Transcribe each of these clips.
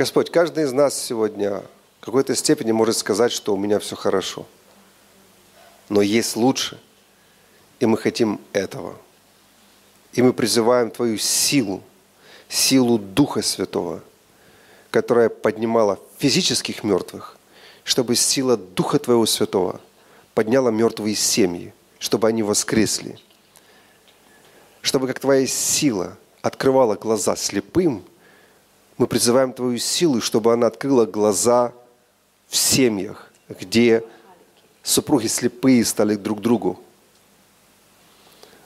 Господь, каждый из нас сегодня в какой-то степени может сказать, что у меня все хорошо. Но есть лучше, и мы хотим этого. И мы призываем Твою силу, силу Духа Святого, которая поднимала физических мертвых, чтобы сила Духа Твоего Святого подняла мертвые семьи, чтобы они воскресли. Чтобы как Твоя сила открывала глаза слепым, мы призываем Твою силу, чтобы она открыла глаза в семьях, где супруги слепые стали друг другу.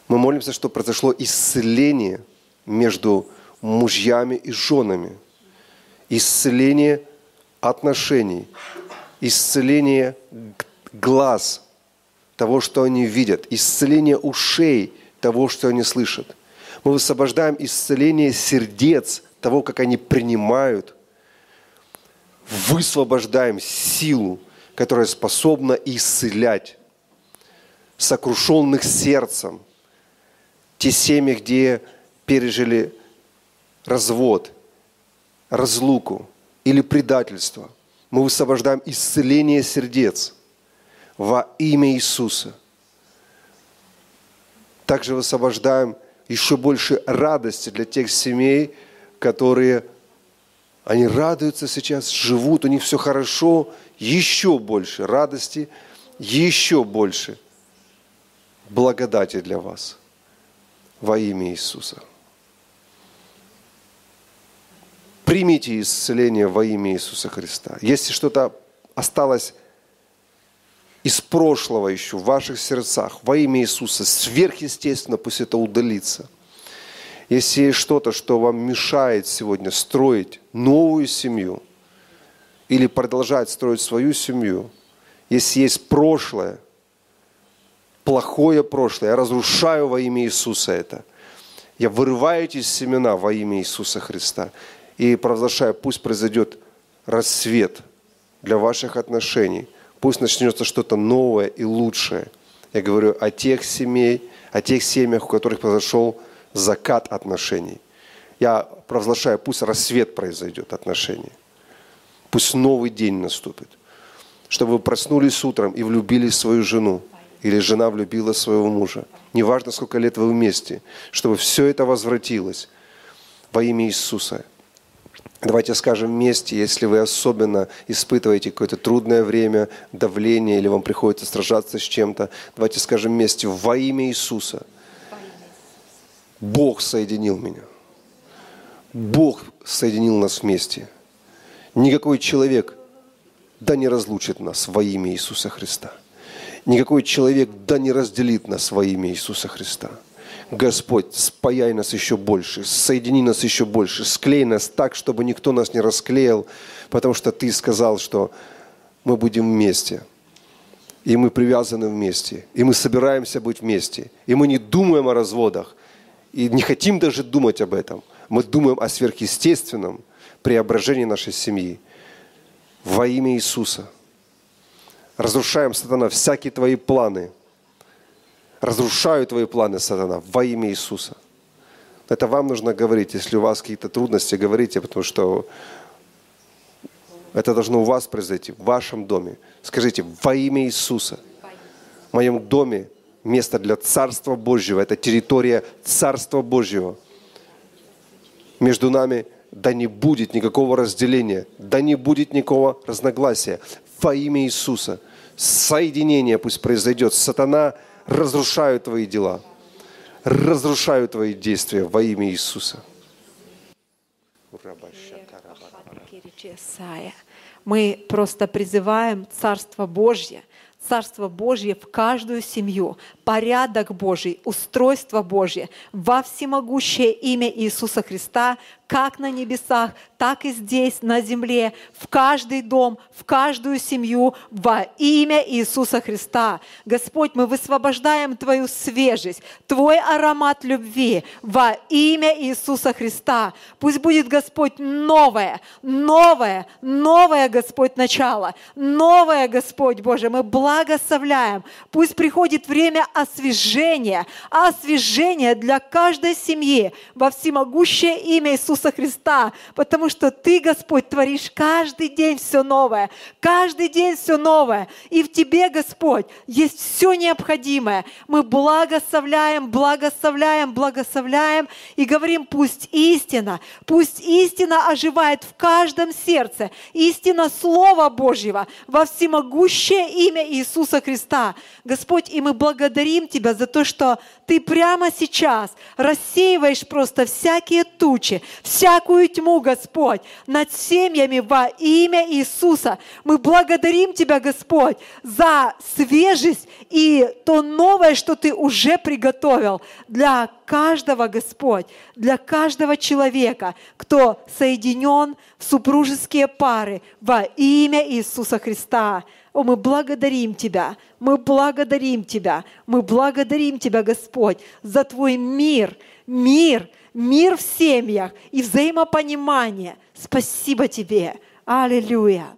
Мы молимся, чтобы произошло исцеление между мужьями и женами, исцеление отношений, исцеление глаз того, что они видят, исцеление ушей того, что они слышат. Мы высвобождаем исцеление сердец того, как они принимают, высвобождаем силу, которая способна исцелять сокрушенных сердцем, те семьи, где пережили развод, разлуку или предательство. Мы высвобождаем исцеление сердец во имя Иисуса. Также высвобождаем еще больше радости для тех семей, которые они радуются сейчас, живут, у них все хорошо, еще больше радости, еще больше благодати для вас во имя Иисуса. Примите исцеление во имя Иисуса Христа. Если что-то осталось из прошлого еще в ваших сердцах, во имя Иисуса, сверхъестественно пусть это удалится. Если есть что-то, что вам мешает сегодня строить новую семью или продолжать строить свою семью, если есть прошлое, плохое прошлое, я разрушаю во имя Иисуса это. Я вырываю эти семена во имя Иисуса Христа и провозглашаю, пусть произойдет рассвет для ваших отношений, пусть начнется что-то новое и лучшее. Я говорю о тех семей, о тех семьях, у которых произошел закат отношений. Я провозглашаю, пусть рассвет произойдет отношений. Пусть новый день наступит. Чтобы вы проснулись утром и влюбили свою жену. Или жена влюбила своего мужа. Неважно, сколько лет вы вместе. Чтобы все это возвратилось во имя Иисуса. Давайте скажем вместе, если вы особенно испытываете какое-то трудное время, давление, или вам приходится сражаться с чем-то, давайте скажем вместе во имя Иисуса – Бог соединил меня. Бог соединил нас вместе. Никакой человек да не разлучит нас во имя Иисуса Христа. Никакой человек да не разделит нас во имя Иисуса Христа. Господь, спаяй нас еще больше, соедини нас еще больше, склей нас так, чтобы никто нас не расклеил, потому что Ты сказал, что мы будем вместе. И мы привязаны вместе. И мы собираемся быть вместе. И мы не думаем о разводах и не хотим даже думать об этом. Мы думаем о сверхъестественном преображении нашей семьи. Во имя Иисуса. Разрушаем, сатана, всякие твои планы. Разрушаю твои планы, сатана, во имя Иисуса. Это вам нужно говорить. Если у вас какие-то трудности, говорите, потому что это должно у вас произойти, в вашем доме. Скажите, во имя Иисуса, в моем доме место для Царства Божьего, это территория Царства Божьего. Между нами да не будет никакого разделения, да не будет никакого разногласия. Во имя Иисуса соединение пусть произойдет. Сатана разрушает твои дела, разрушают твои действия во имя Иисуса. Мы просто призываем Царство Божье – Царство Божье в каждую семью, порядок Божий, устройство Божье во всемогущее имя Иисуса Христа, как на небесах, так и здесь, на земле, в каждый дом, в каждую семью во имя Иисуса Христа. Господь, мы высвобождаем Твою свежесть, Твой аромат любви во имя Иисуса Христа. Пусть будет, Господь, новое, новое, новое, Господь, начало, новое, Господь Боже, мы благодарим благословляем. Пусть приходит время освежения, освежения для каждой семьи во всемогущее имя Иисуса Христа, потому что Ты, Господь, творишь каждый день все новое, каждый день все новое. И в Тебе, Господь, есть все необходимое. Мы благословляем, благословляем, благословляем и говорим, пусть истина, пусть истина оживает в каждом сердце, истина Слова Божьего во всемогущее имя Иисуса Христа. Господь, и мы благодарим Тебя за то, что Ты прямо сейчас рассеиваешь просто всякие тучи, всякую тьму, Господь, над семьями во имя Иисуса. Мы благодарим Тебя, Господь, за свежесть и то новое, что Ты уже приготовил для каждого, Господь, для каждого человека, кто соединен в супружеские пары во имя Иисуса Христа. О, мы благодарим Тебя, мы благодарим Тебя, мы благодарим Тебя, Господь, за Твой мир, мир, мир в семьях и взаимопонимание. Спасибо Тебе. Аллилуйя.